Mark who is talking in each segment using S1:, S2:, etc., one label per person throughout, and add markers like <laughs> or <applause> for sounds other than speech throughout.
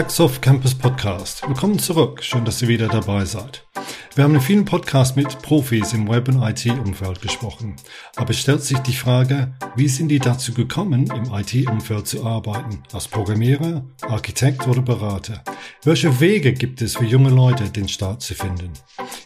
S1: TechSoft Campus Podcast. Willkommen zurück. Schön, dass ihr wieder dabei seid. Wir haben in vielen Podcasts mit Profis im Web- und IT-Umfeld gesprochen. Aber es stellt sich die Frage, wie sind die dazu gekommen, im IT-Umfeld zu arbeiten? Als Programmierer, Architekt oder Berater? Welche Wege gibt es für junge Leute, den Start zu finden?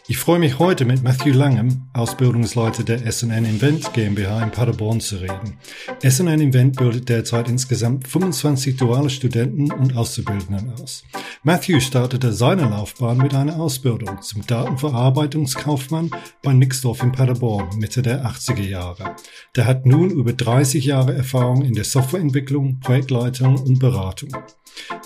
S1: Ich freue mich heute mit Matthew Langham, Ausbildungsleiter der SNN Invent GmbH in Paderborn zu reden. SNN Invent bildet derzeit insgesamt 25 duale Studenten und Auszubildenden aus. Matthew startete seine Laufbahn mit einer Ausbildung zum Datenverarbeitungskaufmann bei Nixdorf in Paderborn Mitte der 80er Jahre. Der hat nun über 30 Jahre Erfahrung in der Softwareentwicklung, Projektleitung und Beratung.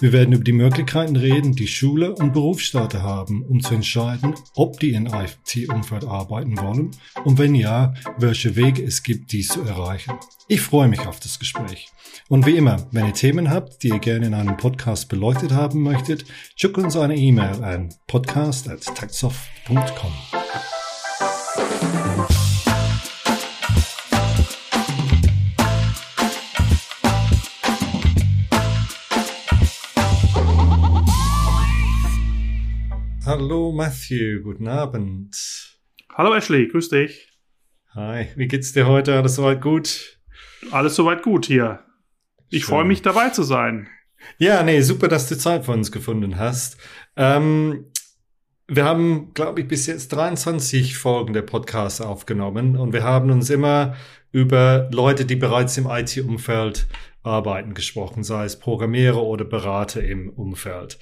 S1: Wir werden über die Möglichkeiten reden, die Schule und Berufsstarter haben, um zu entscheiden, ob die in IT-Umfeld arbeiten wollen und wenn ja, welche Wege es gibt, dies zu erreichen. Ich freue mich auf das Gespräch. Und wie immer, wenn ihr Themen habt, die ihr gerne in einem Podcast beleuchtet haben möchtet, schickt uns eine E-Mail an podcast.taxoff.com. Hallo Matthew, guten Abend.
S2: Hallo Ashley, grüß dich.
S1: Hi, wie geht's dir heute? Alles soweit gut?
S2: Alles soweit gut hier. Ich freue mich dabei zu sein.
S1: Ja, nee, super, dass du Zeit für uns gefunden hast. Ähm, wir haben, glaube ich, bis jetzt 23 Folgen der Podcasts aufgenommen und wir haben uns immer über Leute, die bereits im IT-Umfeld arbeiten, gesprochen, sei es Programmierer oder Berater im Umfeld.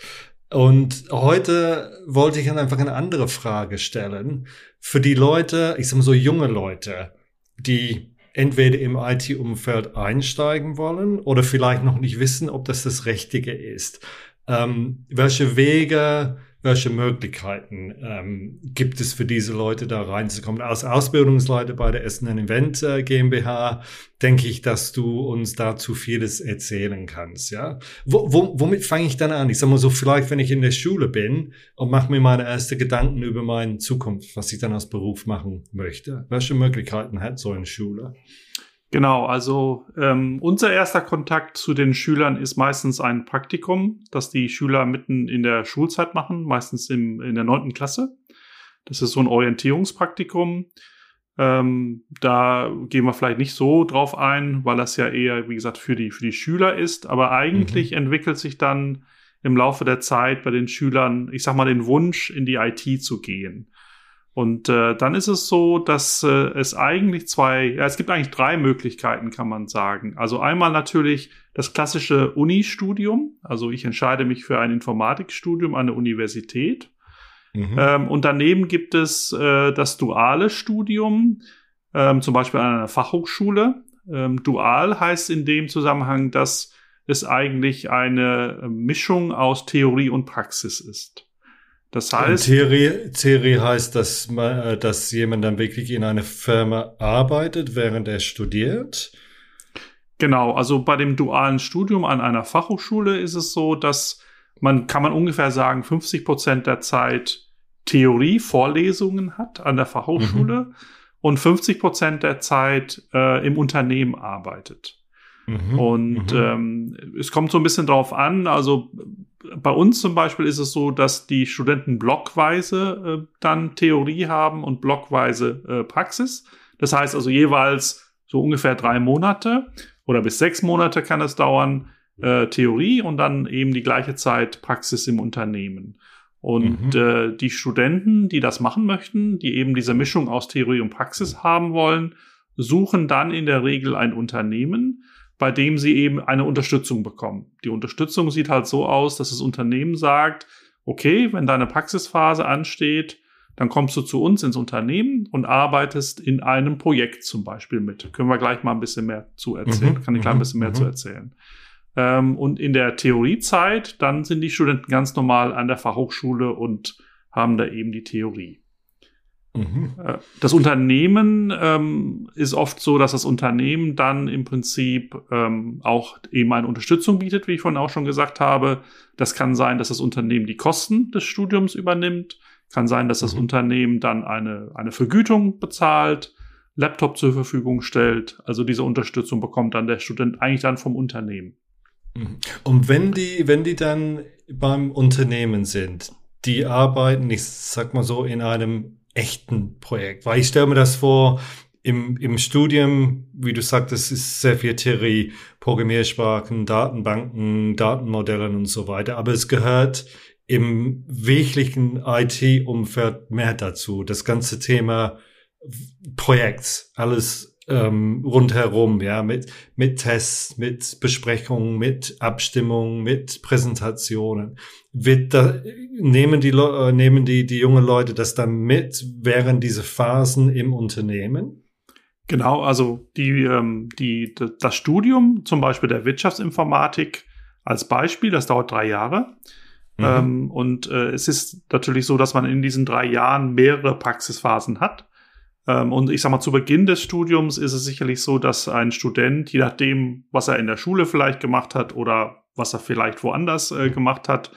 S1: Und heute wollte ich einfach eine andere Frage stellen. Für die Leute, ich sag mal so junge Leute, die entweder im IT-Umfeld einsteigen wollen oder vielleicht noch nicht wissen, ob das das Richtige ist. Ähm, welche Wege welche Möglichkeiten ähm, gibt es für diese Leute da reinzukommen? Als Ausbildungsleiter bei der Essen Event äh, GmbH denke ich, dass du uns dazu vieles erzählen kannst. Ja, wo, wo, womit fange ich dann an? Ich sag mal so, vielleicht wenn ich in der Schule bin und mache mir meine ersten Gedanken über meine Zukunft, was ich dann als Beruf machen möchte. Welche Möglichkeiten hat so eine Schule?
S2: Genau, also ähm, unser erster Kontakt zu den Schülern ist meistens ein Praktikum, das die Schüler mitten in der Schulzeit machen, meistens im, in der neunten Klasse. Das ist so ein Orientierungspraktikum. Ähm, da gehen wir vielleicht nicht so drauf ein, weil das ja eher, wie gesagt, für die, für die Schüler ist. Aber eigentlich mhm. entwickelt sich dann im Laufe der Zeit bei den Schülern, ich sag mal, den Wunsch, in die IT zu gehen. Und äh, dann ist es so, dass äh, es eigentlich zwei, ja, es gibt eigentlich drei Möglichkeiten, kann man sagen. Also einmal natürlich das klassische Uni-Studium. Also ich entscheide mich für ein Informatikstudium an der Universität. Mhm. Ähm, und daneben gibt es äh, das duale Studium, ähm, zum Beispiel an einer Fachhochschule. Ähm, dual heißt in dem Zusammenhang, dass es eigentlich eine Mischung aus Theorie und Praxis ist.
S1: Das heißt. Theorie, Theorie heißt, dass, man, äh, dass jemand dann wirklich in einer Firma arbeitet, während er studiert.
S2: Genau, also bei dem dualen Studium an einer Fachhochschule ist es so, dass man, kann man ungefähr sagen, 50 Prozent der Zeit Theorie, Vorlesungen hat an der Fachhochschule mhm. und 50 Prozent der Zeit äh, im Unternehmen arbeitet. Mhm. Und mhm. Ähm, es kommt so ein bisschen drauf an, also bei uns zum Beispiel ist es so, dass die Studenten blockweise äh, dann Theorie haben und blockweise äh, Praxis. Das heißt also jeweils so ungefähr drei Monate oder bis sechs Monate kann es dauern, äh, Theorie und dann eben die gleiche Zeit Praxis im Unternehmen. Und mhm. äh, die Studenten, die das machen möchten, die eben diese Mischung aus Theorie und Praxis haben wollen, suchen dann in der Regel ein Unternehmen, bei dem sie eben eine Unterstützung bekommen. Die Unterstützung sieht halt so aus, dass das Unternehmen sagt, okay, wenn deine Praxisphase ansteht, dann kommst du zu uns ins Unternehmen und arbeitest in einem Projekt zum Beispiel mit. Können wir gleich mal ein bisschen mehr zu erzählen, mhm, kann ich gleich ein mhm, bisschen mehr mhm. zu erzählen. Ähm, und in der Theoriezeit, dann sind die Studenten ganz normal an der Fachhochschule und haben da eben die Theorie. Mhm. Äh, das Unternehmen ähm, ist oft so, dass das Unternehmen dann im Prinzip ähm, auch eben eine Unterstützung bietet, wie ich vorhin auch schon gesagt habe. Das kann sein, dass das Unternehmen die Kosten des Studiums übernimmt. Kann sein, dass das mhm. Unternehmen dann eine, eine Vergütung bezahlt, Laptop zur Verfügung stellt. Also diese Unterstützung bekommt dann der Student eigentlich dann vom Unternehmen.
S1: Mhm. Und wenn die, wenn die dann beim Unternehmen sind, die arbeiten, ich sag mal so, in einem echten Projekt. Weil ich stelle mir das vor, im, im Studium, wie du sagtest, ist sehr viel Theorie, Programmiersprachen, Datenbanken, Datenmodellen und so weiter. Aber es gehört im wirklichen IT-Umfeld mehr dazu. Das ganze Thema Projekts, alles ähm, rundherum, ja, mit, mit Tests, mit Besprechungen, mit Abstimmungen, mit Präsentationen. Wird da, nehmen die, äh, nehmen die, die jungen Leute das dann mit während diese Phasen im Unternehmen?
S2: Genau, also die, ähm, die, das Studium, zum Beispiel der Wirtschaftsinformatik als Beispiel, das dauert drei Jahre. Mhm. Ähm, und äh, es ist natürlich so, dass man in diesen drei Jahren mehrere Praxisphasen hat. Ähm, und ich sag mal, zu Beginn des Studiums ist es sicherlich so, dass ein Student, je nachdem, was er in der Schule vielleicht gemacht hat oder was er vielleicht woanders äh, gemacht hat,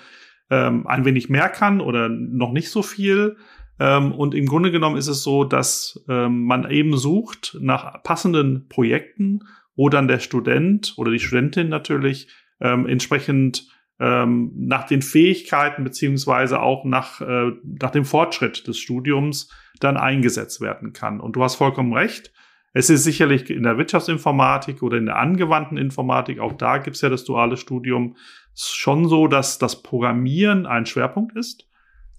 S2: ähm, ein wenig mehr kann oder noch nicht so viel. Ähm, und im Grunde genommen ist es so, dass ähm, man eben sucht nach passenden Projekten, wo dann der Student oder die Studentin natürlich ähm, entsprechend ähm, nach den Fähigkeiten beziehungsweise auch nach, äh, nach dem Fortschritt des Studiums dann eingesetzt werden kann. Und du hast vollkommen recht. Es ist sicherlich in der Wirtschaftsinformatik oder in der angewandten Informatik, auch da gibt es ja das duale Studium, schon so, dass das Programmieren ein Schwerpunkt ist.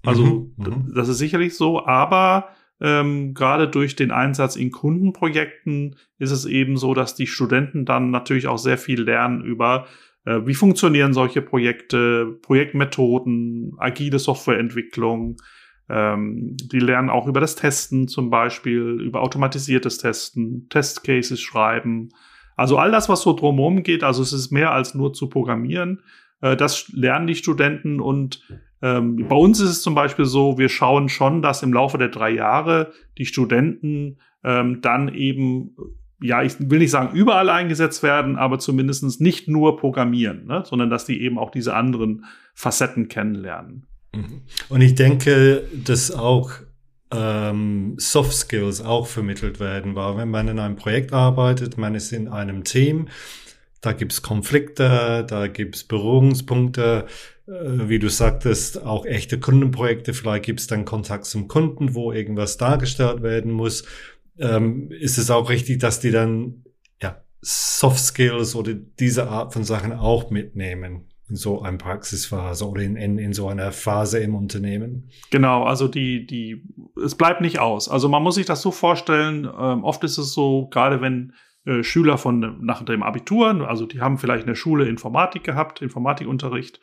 S2: Also mhm, mhm. das ist sicherlich so, aber ähm, gerade durch den Einsatz in Kundenprojekten ist es eben so, dass die Studenten dann natürlich auch sehr viel lernen über äh, wie funktionieren solche Projekte, Projektmethoden, agile Softwareentwicklung. Ähm, die lernen auch über das Testen zum Beispiel, über automatisiertes Testen, Testcases schreiben. Also all das, was so drumherum geht, also es ist mehr als nur zu programmieren. Äh, das lernen die Studenten und ähm, bei uns ist es zum Beispiel so, wir schauen schon, dass im Laufe der drei Jahre die Studenten ähm, dann eben ja, ich will nicht sagen überall eingesetzt werden, aber zumindest nicht nur programmieren, ne? sondern dass die eben auch diese anderen Facetten kennenlernen.
S1: Mhm. Und ich denke, dass auch ähm, Soft Skills auch vermittelt werden, weil wenn man in einem Projekt arbeitet, man ist in einem Team, da gibt's Konflikte, da gibt's Berührungspunkte, äh, wie du sagtest, auch echte Kundenprojekte, vielleicht gibt's dann Kontakt zum Kunden, wo irgendwas dargestellt werden muss. Ähm, ist es auch richtig, dass die dann ja, Soft Skills oder diese Art von Sachen auch mitnehmen in so einer Praxisphase oder in, in, in so einer Phase im Unternehmen.
S2: Genau, also die, die, es bleibt nicht aus. Also man muss sich das so vorstellen, ähm, oft ist es so, gerade wenn äh, Schüler von nach dem Abitur, also die haben vielleicht in der Schule Informatik gehabt, Informatikunterricht,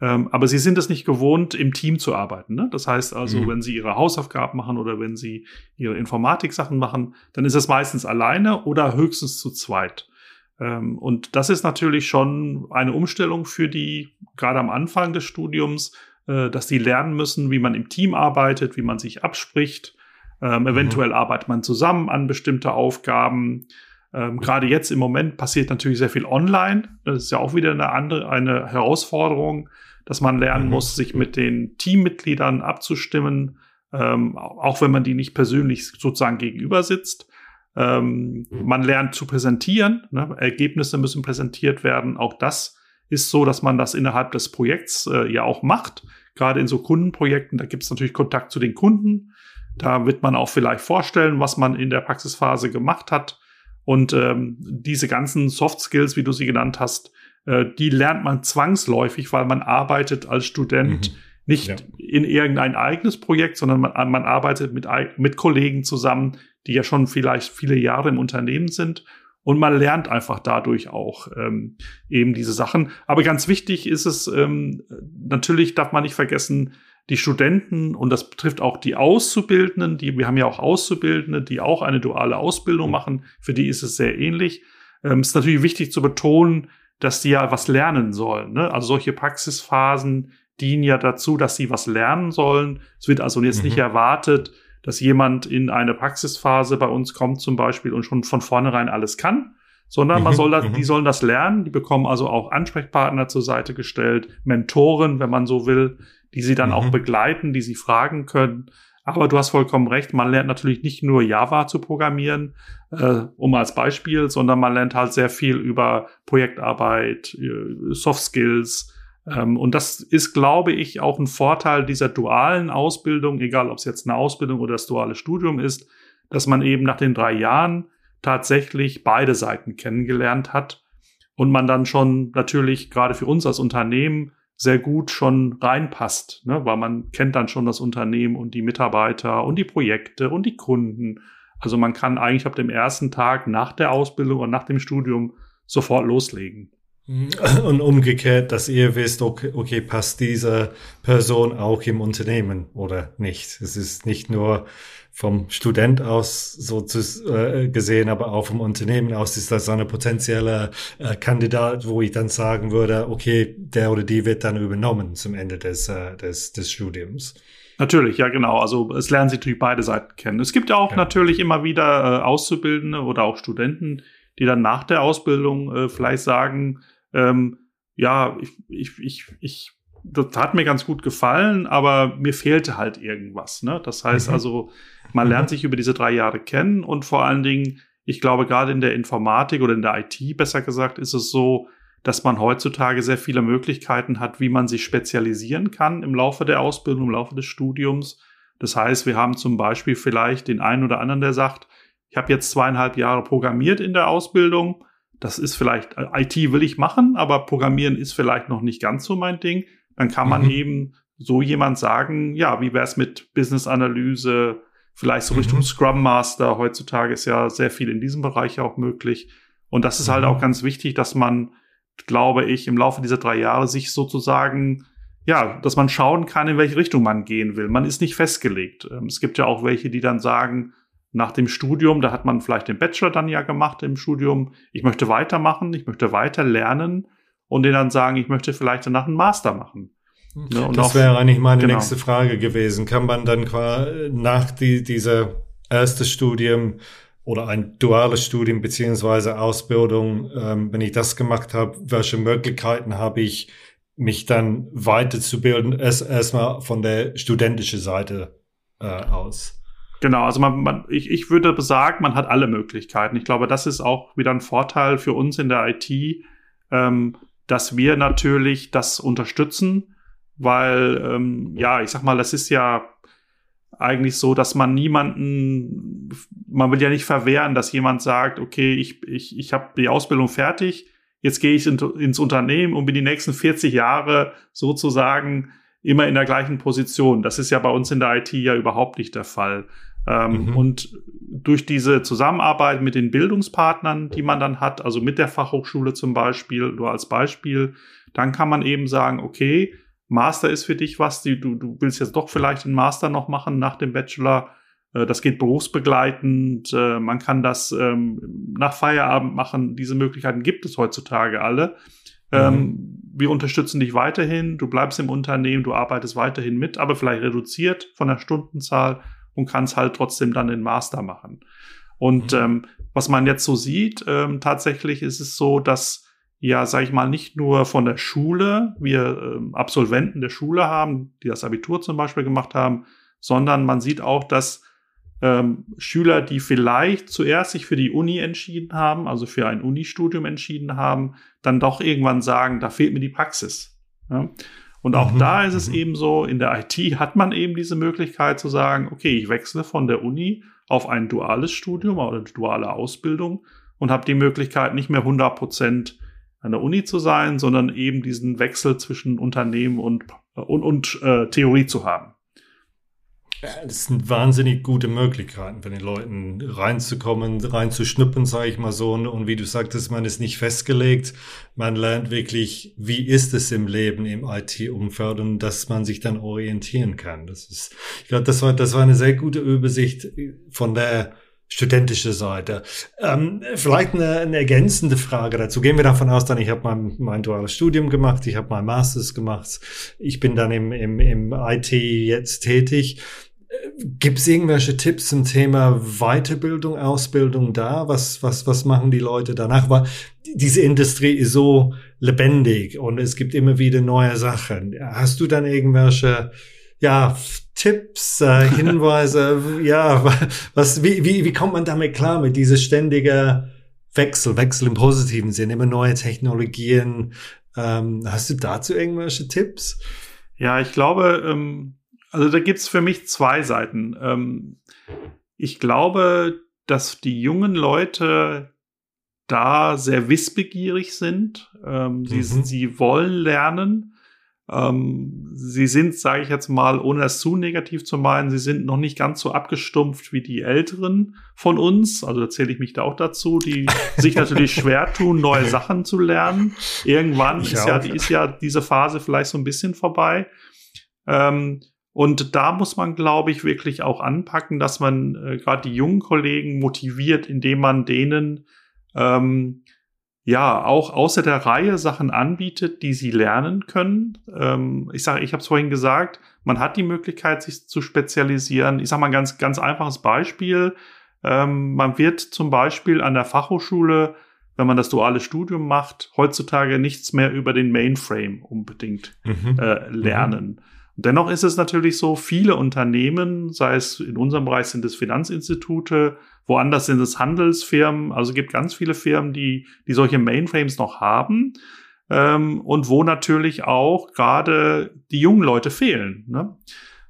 S2: ähm, aber sie sind es nicht gewohnt, im Team zu arbeiten. Ne? Das heißt also, mhm. wenn sie ihre Hausaufgaben machen oder wenn sie ihre Informatik-Sachen machen, dann ist es meistens alleine oder höchstens zu zweit. Ähm, und das ist natürlich schon eine Umstellung für die, gerade am Anfang des Studiums, äh, dass die lernen müssen, wie man im Team arbeitet, wie man sich abspricht. Ähm, mhm. eventuell arbeitet man zusammen an bestimmte Aufgaben. Ähm, Gerade jetzt im Moment passiert natürlich sehr viel online. Das ist ja auch wieder eine andere, eine Herausforderung, dass man lernen mhm. muss, sich mit den Teammitgliedern abzustimmen, ähm, auch wenn man die nicht persönlich sozusagen gegenüber sitzt. Ähm, mhm. Man lernt zu präsentieren, ne? Ergebnisse müssen präsentiert werden. Auch das ist so, dass man das innerhalb des Projekts äh, ja auch macht. Gerade in so Kundenprojekten, da gibt es natürlich Kontakt zu den Kunden. Da wird man auch vielleicht vorstellen, was man in der Praxisphase gemacht hat. Und ähm, diese ganzen Soft Skills, wie du sie genannt hast, äh, die lernt man zwangsläufig, weil man arbeitet als Student mhm. nicht ja. in irgendein eigenes Projekt, sondern man, man arbeitet mit, mit Kollegen zusammen, die ja schon vielleicht viele Jahre im Unternehmen sind. Und man lernt einfach dadurch auch ähm, eben diese Sachen. Aber ganz wichtig ist es, ähm, natürlich darf man nicht vergessen, die Studenten, und das betrifft auch die Auszubildenden, die, wir haben ja auch Auszubildende, die auch eine duale Ausbildung machen, für die ist es sehr ähnlich. Ähm, ist natürlich wichtig zu betonen, dass die ja was lernen sollen. Ne? Also solche Praxisphasen dienen ja dazu, dass sie was lernen sollen. Es wird also jetzt mhm. nicht erwartet, dass jemand in eine Praxisphase bei uns kommt zum Beispiel und schon von vornherein alles kann, sondern mhm. man soll das, mhm. die sollen das lernen. Die bekommen also auch Ansprechpartner zur Seite gestellt, Mentoren, wenn man so will, die sie dann auch mhm. begleiten, die sie fragen können. Aber du hast vollkommen recht, man lernt natürlich nicht nur Java zu programmieren, äh, um als Beispiel, sondern man lernt halt sehr viel über Projektarbeit, äh, Soft Skills, und das ist, glaube ich, auch ein Vorteil dieser dualen Ausbildung, egal ob es jetzt eine Ausbildung oder das duale Studium ist, dass man eben nach den drei Jahren tatsächlich beide Seiten kennengelernt hat und man dann schon natürlich gerade für uns als Unternehmen sehr gut schon reinpasst, ne? weil man kennt dann schon das Unternehmen und die Mitarbeiter und die Projekte und die Kunden. Also man kann eigentlich ab dem ersten Tag nach der Ausbildung und nach dem Studium sofort loslegen.
S1: Und umgekehrt, dass ihr wisst, okay, okay, passt diese Person auch im Unternehmen oder nicht. Es ist nicht nur vom Student aus so zu, äh, gesehen, aber auch vom Unternehmen aus ist das eine potenzielle äh, Kandidat, wo ich dann sagen würde, okay, der oder die wird dann übernommen zum Ende des, äh, des, des Studiums.
S2: Natürlich, ja genau. Also es lernen sich natürlich beide Seiten kennen. Es gibt ja auch ja. natürlich immer wieder äh, Auszubildende oder auch Studenten, die dann nach der Ausbildung äh, vielleicht sagen, ähm, ja, ich, ich, ich, ich, das hat mir ganz gut gefallen, aber mir fehlte halt irgendwas. Ne? Das heißt mhm. also, man lernt sich über diese drei Jahre kennen und vor allen Dingen, ich glaube, gerade in der Informatik oder in der IT, besser gesagt, ist es so, dass man heutzutage sehr viele Möglichkeiten hat, wie man sich spezialisieren kann im Laufe der Ausbildung, im Laufe des Studiums. Das heißt, wir haben zum Beispiel vielleicht den einen oder anderen, der sagt, ich habe jetzt zweieinhalb Jahre programmiert in der Ausbildung das ist vielleicht, äh, IT will ich machen, aber Programmieren ist vielleicht noch nicht ganz so mein Ding. Dann kann man mhm. eben so jemand sagen, ja, wie wäre es mit Business-Analyse, vielleicht so Richtung mhm. Scrum Master. Heutzutage ist ja sehr viel in diesem Bereich auch möglich. Und das ist halt mhm. auch ganz wichtig, dass man, glaube ich, im Laufe dieser drei Jahre sich sozusagen, ja, dass man schauen kann, in welche Richtung man gehen will. Man ist nicht festgelegt. Ähm, es gibt ja auch welche, die dann sagen, nach dem Studium, da hat man vielleicht den Bachelor dann ja gemacht im Studium, ich möchte weitermachen, ich möchte weiter lernen und denen dann sagen, ich möchte vielleicht danach einen Master machen.
S1: Ne? das wäre eigentlich meine genau. nächste Frage gewesen. Kann man dann quasi nach die, dieser erste Studium oder ein duales Studium beziehungsweise Ausbildung, ähm, wenn ich das gemacht habe, welche Möglichkeiten habe ich, mich dann weiterzubilden, erst erstmal von der studentischen Seite äh, aus?
S2: Genau, also man, man, ich, ich würde besagen, man hat alle Möglichkeiten. Ich glaube, das ist auch wieder ein Vorteil für uns in der IT, ähm, dass wir natürlich das unterstützen, weil, ähm, ja, ich sag mal, das ist ja eigentlich so, dass man niemanden, man will ja nicht verwehren, dass jemand sagt, okay, ich, ich, ich habe die Ausbildung fertig, jetzt gehe ich in, ins Unternehmen und bin die nächsten 40 Jahre sozusagen immer in der gleichen Position. Das ist ja bei uns in der IT ja überhaupt nicht der Fall. Ähm, mhm. Und durch diese Zusammenarbeit mit den Bildungspartnern, die man dann hat, also mit der Fachhochschule zum Beispiel, nur als Beispiel, dann kann man eben sagen, okay, Master ist für dich was, du, du willst jetzt doch vielleicht einen Master noch machen nach dem Bachelor. Äh, das geht berufsbegleitend, äh, man kann das ähm, nach Feierabend machen. Diese Möglichkeiten gibt es heutzutage alle. Ähm, mhm. wir unterstützen dich weiterhin, du bleibst im Unternehmen, du arbeitest weiterhin mit, aber vielleicht reduziert von der Stundenzahl und kannst halt trotzdem dann den Master machen. Und mhm. ähm, was man jetzt so sieht, ähm, tatsächlich ist es so, dass ja, sag ich mal, nicht nur von der Schule, wir ähm, Absolventen der Schule haben, die das Abitur zum Beispiel gemacht haben, sondern man sieht auch, dass ähm, Schüler, die vielleicht zuerst sich für die Uni entschieden haben, also für ein Unistudium entschieden haben, dann doch irgendwann sagen, da fehlt mir die Praxis. Ja? Und auch mhm. da ist es mhm. eben so, in der IT hat man eben diese Möglichkeit zu sagen, okay, ich wechsle von der Uni auf ein duales Studium oder eine duale Ausbildung und habe die Möglichkeit, nicht mehr 100 Prozent an der Uni zu sein, sondern eben diesen Wechsel zwischen Unternehmen und, und, und äh, Theorie zu haben.
S1: Das sind wahnsinnig gute Möglichkeiten für den Leuten reinzukommen, reinzuschnuppen, sage ich mal so. Und wie du sagtest, man ist nicht festgelegt. Man lernt wirklich, wie ist es im Leben im IT-Umfeld und dass man sich dann orientieren kann. Das ist, ich glaube, das war, das war eine sehr gute Übersicht von der studentischen Seite. Ähm, vielleicht eine, eine ergänzende Frage dazu. Gehen wir davon aus, dann ich habe mein, mein duales Studium gemacht, ich habe mein Masters gemacht, ich bin dann im, im, im IT jetzt tätig. Gibt es irgendwelche Tipps zum Thema Weiterbildung, Ausbildung da? Was, was, was machen die Leute danach? Weil diese Industrie ist so lebendig und es gibt immer wieder neue Sachen. Hast du dann irgendwelche, ja, Tipps, äh, Hinweise? ja, was, wie, wie, wie kommt man damit klar mit dieser ständiger Wechsel, Wechsel im positiven Sinn, immer neue Technologien, Ähm, hast du dazu irgendwelche Tipps?
S2: Ja, ich glaube, ähm, also da gibt's für mich zwei Seiten. Ähm, ich glaube, dass die jungen Leute da sehr wissbegierig sind. Ähm, sie, mhm. sie wollen lernen. Ähm, sie sind, sage ich jetzt mal, ohne das zu negativ zu meinen, sie sind noch nicht ganz so abgestumpft wie die Älteren von uns. Also erzähle ich mich da auch dazu, die <laughs> sich natürlich schwer tun, neue Sachen zu lernen. Irgendwann ist ja, ist ja diese Phase vielleicht so ein bisschen vorbei. Ähm, und da muss man, glaube ich, wirklich auch anpacken, dass man äh, gerade die jungen Kollegen motiviert, indem man denen ähm, ja auch außer der Reihe Sachen anbietet, die sie lernen können. Ähm, ich sage, ich habe es vorhin gesagt, man hat die Möglichkeit, sich zu spezialisieren. Ich sage mal ein ganz, ganz einfaches Beispiel. Ähm, man wird zum Beispiel an der Fachhochschule, wenn man das duale Studium macht, heutzutage nichts mehr über den Mainframe unbedingt mhm. äh, lernen. Mhm. Dennoch ist es natürlich so, viele Unternehmen, sei es in unserem Bereich sind es Finanzinstitute, woanders sind es Handelsfirmen, also es gibt ganz viele Firmen, die, die solche Mainframes noch haben ähm, und wo natürlich auch gerade die jungen Leute fehlen. Ne?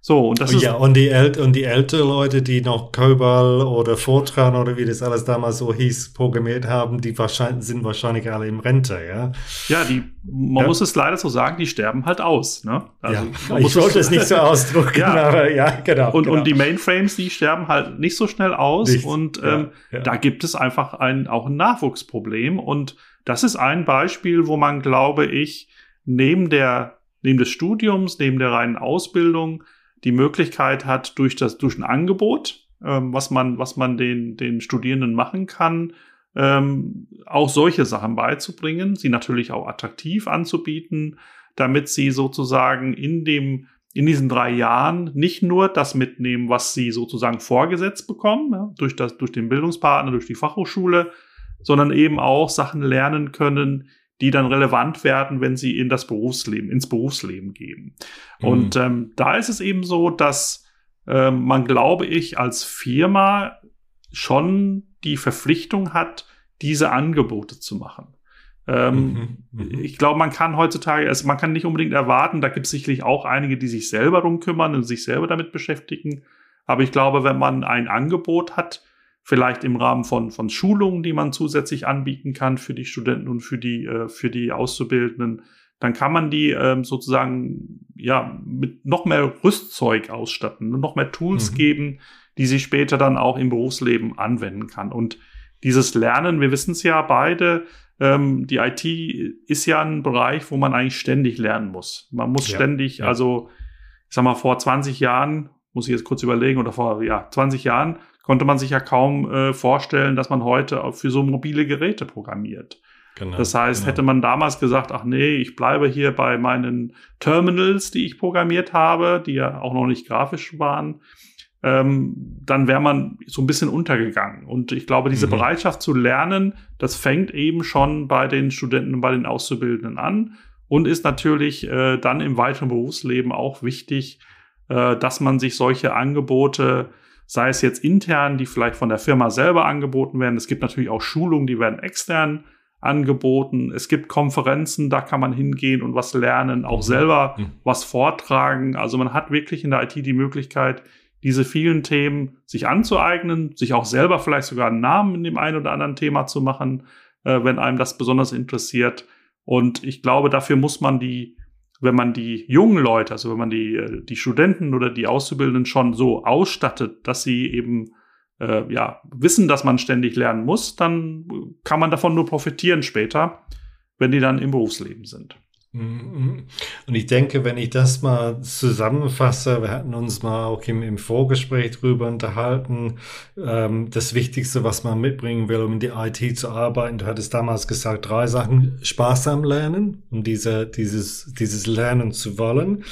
S2: So, und das
S1: ist. Ja, und die, ält und die älteren Leute, die noch Cobol oder Fortran oder wie das alles damals so hieß, programmiert haben, die wahrscheinlich, sind wahrscheinlich alle im Rente, ja?
S2: Ja, die, man ja. muss es leider so sagen, die sterben halt aus, ne?
S1: Also, ja, ich wollte es nicht so <laughs> ausdrücken, ja. aber ja, genau
S2: und,
S1: genau.
S2: und die Mainframes, die sterben halt nicht so schnell aus nicht. und ähm, da gibt es einfach ein, auch ein Nachwuchsproblem und das ist ein Beispiel, wo man, glaube ich, neben der, neben des Studiums, neben der reinen Ausbildung, die Möglichkeit hat, durch das, durch ein Angebot, ähm, was man, was man den, den Studierenden machen kann, ähm, auch solche Sachen beizubringen, sie natürlich auch attraktiv anzubieten, damit sie sozusagen in dem, in diesen drei Jahren nicht nur das mitnehmen, was sie sozusagen vorgesetzt bekommen, ja, durch das, durch den Bildungspartner, durch die Fachhochschule, sondern eben auch Sachen lernen können, die dann relevant werden, wenn sie in das Berufsleben, ins Berufsleben gehen. Mhm. Und ähm, da ist es eben so, dass ähm, man, glaube ich, als Firma schon die Verpflichtung hat, diese Angebote zu machen. Ähm, mhm, mh. Ich glaube, man kann heutzutage, also man kann nicht unbedingt erwarten, da gibt es sicherlich auch einige, die sich selber drum kümmern und sich selber damit beschäftigen. Aber ich glaube, wenn man ein Angebot hat, vielleicht im Rahmen von, von Schulungen, die man zusätzlich anbieten kann für die Studenten und für die, äh, für die Auszubildenden, dann kann man die ähm, sozusagen ja mit noch mehr Rüstzeug ausstatten, noch mehr Tools mhm. geben, die sie später dann auch im Berufsleben anwenden kann. Und dieses Lernen, wir wissen es ja beide, ähm, die IT ist ja ein Bereich, wo man eigentlich ständig lernen muss. Man muss ja, ständig, ja. also ich sag mal, vor 20 Jahren, muss ich jetzt kurz überlegen, oder vor ja, 20 Jahren konnte man sich ja kaum äh, vorstellen, dass man heute für so mobile Geräte programmiert. Genau, das heißt, genau. hätte man damals gesagt, ach nee, ich bleibe hier bei meinen Terminals, die ich programmiert habe, die ja auch noch nicht grafisch waren, ähm, dann wäre man so ein bisschen untergegangen. Und ich glaube, diese mhm. Bereitschaft zu lernen, das fängt eben schon bei den Studenten und bei den Auszubildenden an und ist natürlich äh, dann im weiteren Berufsleben auch wichtig, äh, dass man sich solche Angebote sei es jetzt intern, die vielleicht von der Firma selber angeboten werden. Es gibt natürlich auch Schulungen, die werden extern angeboten. Es gibt Konferenzen, da kann man hingehen und was lernen, auch mhm. selber mhm. was vortragen. Also man hat wirklich in der IT die Möglichkeit, diese vielen Themen sich anzueignen, sich auch selber vielleicht sogar einen Namen in dem einen oder anderen Thema zu machen, äh, wenn einem das besonders interessiert. Und ich glaube, dafür muss man die wenn man die jungen Leute, also wenn man die, äh, die Studenten oder die Auszubildenden schon so ausstattet, dass sie eben äh, ja, wissen, dass man ständig lernen muss, dann kann man davon nur profitieren später, wenn die dann im Berufsleben sind.
S1: Mhm. Und ich denke, wenn ich das mal zusammenfasse, wir hatten uns mal auch im, im Vorgespräch drüber unterhalten, ähm, das Wichtigste, was man mitbringen will, um in die IT zu arbeiten, du hattest damals gesagt, drei Sachen, sparsam lernen, um diese, dieses, dieses Lernen zu wollen,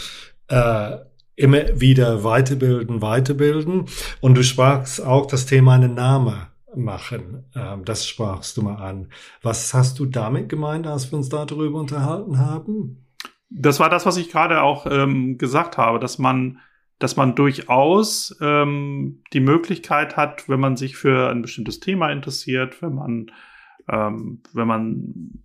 S1: äh, immer wieder weiterbilden, weiterbilden. Und du sprachst auch das Thema einen Name machen. Ähm, das sprachst du mal an. Was hast du damit gemeint, als wir uns darüber unterhalten haben?
S2: Das war das, was ich gerade auch ähm, gesagt habe, dass man, dass man durchaus ähm, die Möglichkeit hat, wenn man sich für ein bestimmtes Thema interessiert, wenn man Ähm, wenn man,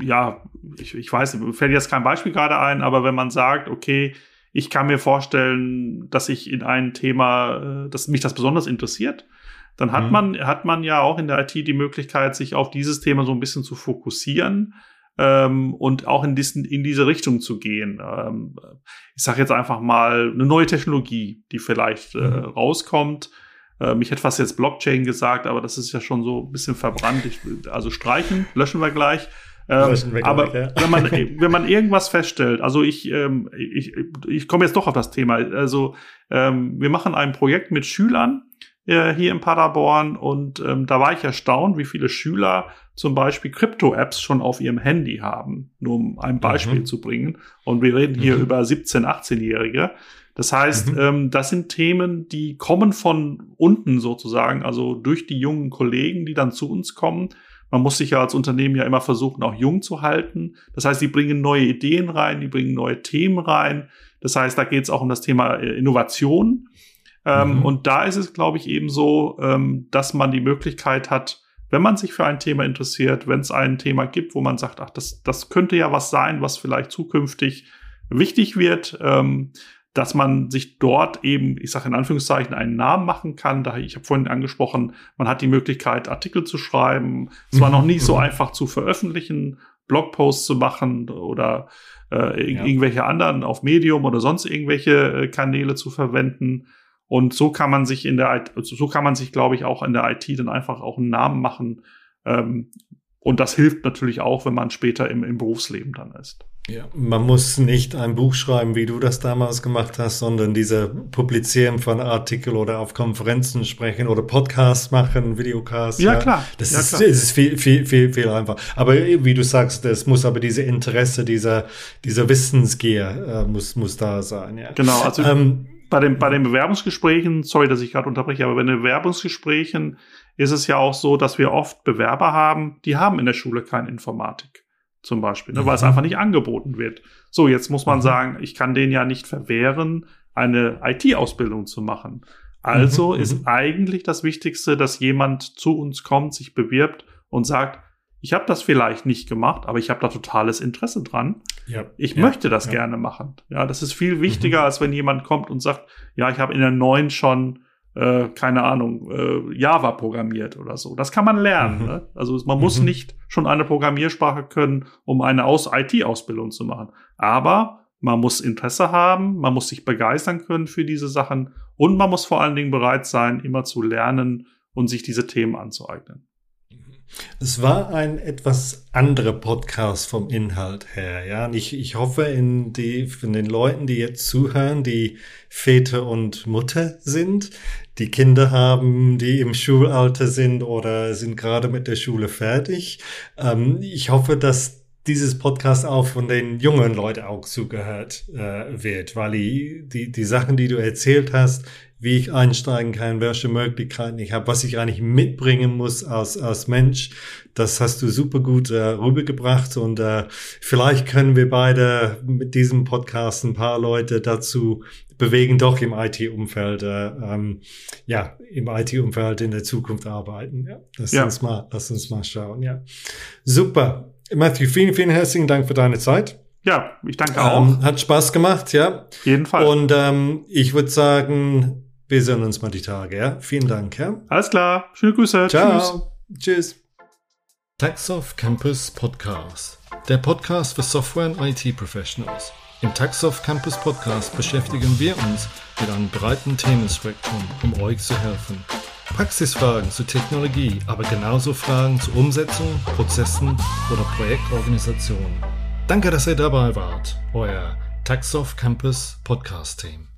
S2: ja, ich, ich weiß, fällt jetzt kein Beispiel gerade ein, aber wenn man sagt, okay, ich kann mir vorstellen, dass ich in ein Thema, äh, dass mich das besonders interessiert, dann hat mhm. man, hat man ja auch in der IT die Möglichkeit, sich auf dieses Thema so ein bisschen zu fokussieren ähm, und auch in, diesen, in diese Richtung zu gehen. Ähm, ich sage jetzt einfach mal eine neue Technologie, die vielleicht äh, mhm. rauskommt. Ähm, ich hätte fast jetzt Blockchain gesagt, aber das ist ja schon so ein bisschen verbrannt. Ich, also streichen, löschen wir gleich. Ähm, aber weg, ja. wenn man wenn man irgendwas feststellt, also ich ähm, ich, ich komme jetzt doch auf das Thema. Also ähm, wir machen ein Projekt mit Schülern äh, hier in Paderborn und ähm, da war ich erstaunt, wie viele Schüler zum Beispiel Krypto-Apps schon auf ihrem Handy haben, nur um ein Beispiel mhm. zu bringen. Und wir reden hier mhm. über 17-, 18-Jährige. Das heißt, mhm. ähm, das sind Themen, die kommen von unten sozusagen, also durch die jungen Kollegen, die dann zu uns kommen. Man muss sich ja als Unternehmen ja immer versuchen, auch jung zu halten. Das heißt, die bringen neue Ideen rein, die bringen neue Themen rein. Das heißt, da geht es auch um das Thema äh, Innovation. Ähm, mhm. Und da ist es, glaube ich, eben so, ähm, dass man die Möglichkeit hat, wenn man sich für ein Thema interessiert, wenn es ein Thema gibt, wo man sagt, ach, das, das könnte ja was sein, was vielleicht zukünftig wichtig wird, ähm, dass man sich dort eben, ich sage in Anführungszeichen, einen Namen machen kann. Da, ich habe vorhin angesprochen, man hat die Möglichkeit, Artikel zu schreiben. Es war mhm. noch nie so mhm. einfach zu veröffentlichen, Blogposts zu machen oder äh, ja. irgendwelche anderen auf Medium oder sonst irgendwelche äh, Kanäle zu verwenden. Und so kann man sich in der, so kann man sich, glaube ich, auch in der IT dann einfach auch einen Namen machen. Ähm, und das hilft natürlich auch, wenn man später im, im Berufsleben dann ist.
S1: Ja, man muss nicht ein Buch schreiben, wie du das damals gemacht hast, sondern diese Publizieren von Artikeln oder auf Konferenzen sprechen oder Podcasts machen, Videocasts.
S2: Ja, ja. klar.
S1: Das
S2: ja,
S1: ist, klar. ist viel, viel, viel, viel einfach. Aber wie du sagst, es muss aber diese Interesse, dieser, dieser Wissensgier äh, muss, muss da sein. Ja.
S2: Genau. Also ähm, bei den, bei den Bewerbungsgesprächen, sorry, dass ich gerade unterbreche, aber bei den Bewerbungsgesprächen ist es ja auch so, dass wir oft Bewerber haben, die haben in der Schule keine Informatik zum Beispiel, ne, mhm. weil es mhm. einfach nicht angeboten wird. So, jetzt muss man mhm. sagen, ich kann denen ja nicht verwehren, eine IT-Ausbildung zu machen. Also mhm. ist mhm. eigentlich das Wichtigste, dass jemand zu uns kommt, sich bewirbt und sagt, ich habe das vielleicht nicht gemacht, aber ich habe da totales Interesse dran. Ja, ich ja, möchte das ja. gerne machen. Ja, das ist viel wichtiger, mhm. als wenn jemand kommt und sagt, ja, ich habe in der neuen schon äh, keine Ahnung, äh, Java programmiert oder so. Das kann man lernen. Mhm. Ne? Also man muss mhm. nicht schon eine Programmiersprache können, um eine Aus IT-Ausbildung zu machen. Aber man muss Interesse haben, man muss sich begeistern können für diese Sachen und man muss vor allen Dingen bereit sein, immer zu lernen und sich diese Themen anzueignen.
S1: Es war ein etwas anderer Podcast vom Inhalt her, ja. Und ich, ich hoffe, in die, von den Leuten, die jetzt zuhören, die Väter und Mutter sind, die Kinder haben, die im Schulalter sind oder sind gerade mit der Schule fertig. Ähm, ich hoffe, dass dieses Podcast auch von den jungen Leuten auch zugehört äh, wird, weil die, die, die Sachen, die du erzählt hast, wie ich einsteigen kann, welche Möglichkeiten ich habe, was ich eigentlich mitbringen muss als, als Mensch. Das hast du super gut äh, rübergebracht und äh, vielleicht können wir beide mit diesem Podcast ein paar Leute dazu bewegen, doch im IT-Umfeld, äh, ähm, ja, im IT-Umfeld in der Zukunft arbeiten. Ja, lass ja. uns mal, lass uns mal schauen. Ja, super. Matthew, vielen, vielen herzlichen Dank für deine Zeit.
S2: Ja, ich danke auch. Ähm,
S1: hat Spaß gemacht, ja.
S2: Auf jeden Fall.
S1: Und ähm, ich würde sagen, wir sehen uns mal die Tage, ja? Vielen Dank, ja?
S2: Alles klar. Schöne Grüße.
S1: Ciao. Tschüss. Tschüss. Taxoff Campus Podcast. Der Podcast für Software und IT Professionals. Im Taxoff Campus Podcast beschäftigen wir uns mit einem breiten Themenspektrum, um euch zu helfen. Praxisfragen zur Technologie, aber genauso Fragen zur Umsetzung, Prozessen oder Projektorganisation. Danke, dass ihr dabei wart. Euer Taxoff Campus Podcast Team.